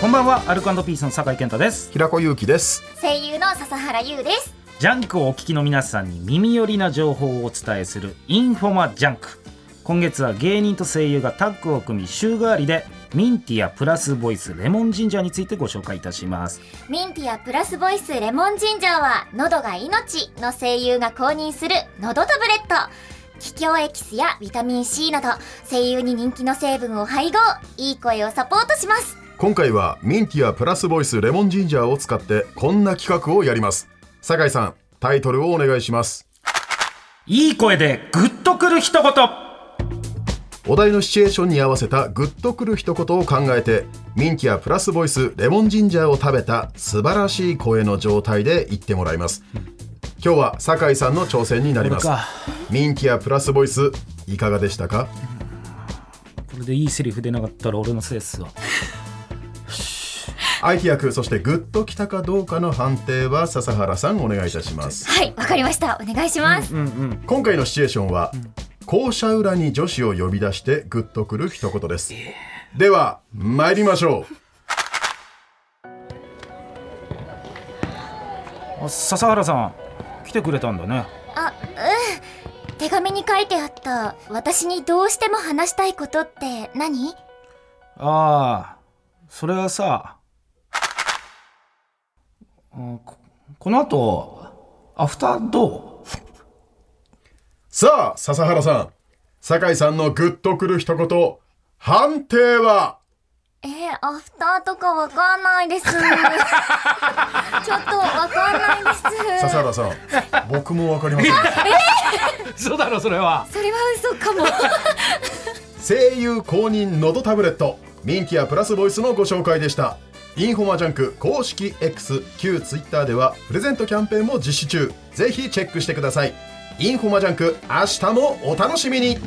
こんばんはアルコ＆ピースの酒井健太です。平子祐希です。声優の篠原侑です。ジャンクをお聞きの皆さんに耳寄りな情報をお伝えするインフォマジャンク。今月は芸人と声優がタッグを組み週替わりでミンティアプラスボイスレモンジンジャーについてご紹介いたします。ミンティアプラスボイスレモンジンジャーは喉が命の声優が公認する喉タブレット。桔梗エキスやビタミン C など声優に人気の成分を配合。いい声をサポートします今回はミンティアプラスボイスレモンジンジャーを使ってこんな企画をやります。酒井さんタイトルをお願いします。いい声でグッとくる一言。お題のシチュエーションに合わせたグッとくる一言を考えてミンティアプラスボイスレモンジンジャーを食べた素晴らしい声の状態で言ってもらいます。今日は酒井さんの挑戦になります。ミンティアプラスボイスいかがでしたか？これでいいセリフ出なかったら俺のせいっすわ相手役そしてグッときたかどうかの判定は笹原さんお願いいたします。はいわかりました。お願いします、うんうん今回のシチュエーションは、校舎裏に女子を呼び出してグッとくる一言です、では参りましょあ笹原さん来てくれたんだね。あうん。手紙に書いてあった私にどうしても話したいことって何？ああそれはさあここの後アフターどう？う さあ笹原さん。酒井さんのグッとくる一言。判定は？えー、アフターとかわかんないです。ちょっとわかんないです。笹原さん僕もわかりません。そうだろそれは。それは嘘かも。声優公認のどタブレットミンティアプラスボイスのご紹介でしたインフォマジャンク公式 X 旧 Twitter ではプレゼントキャンペーンも実施中。ぜひチェックしてください。インフォマジャンク明日もお楽しみに。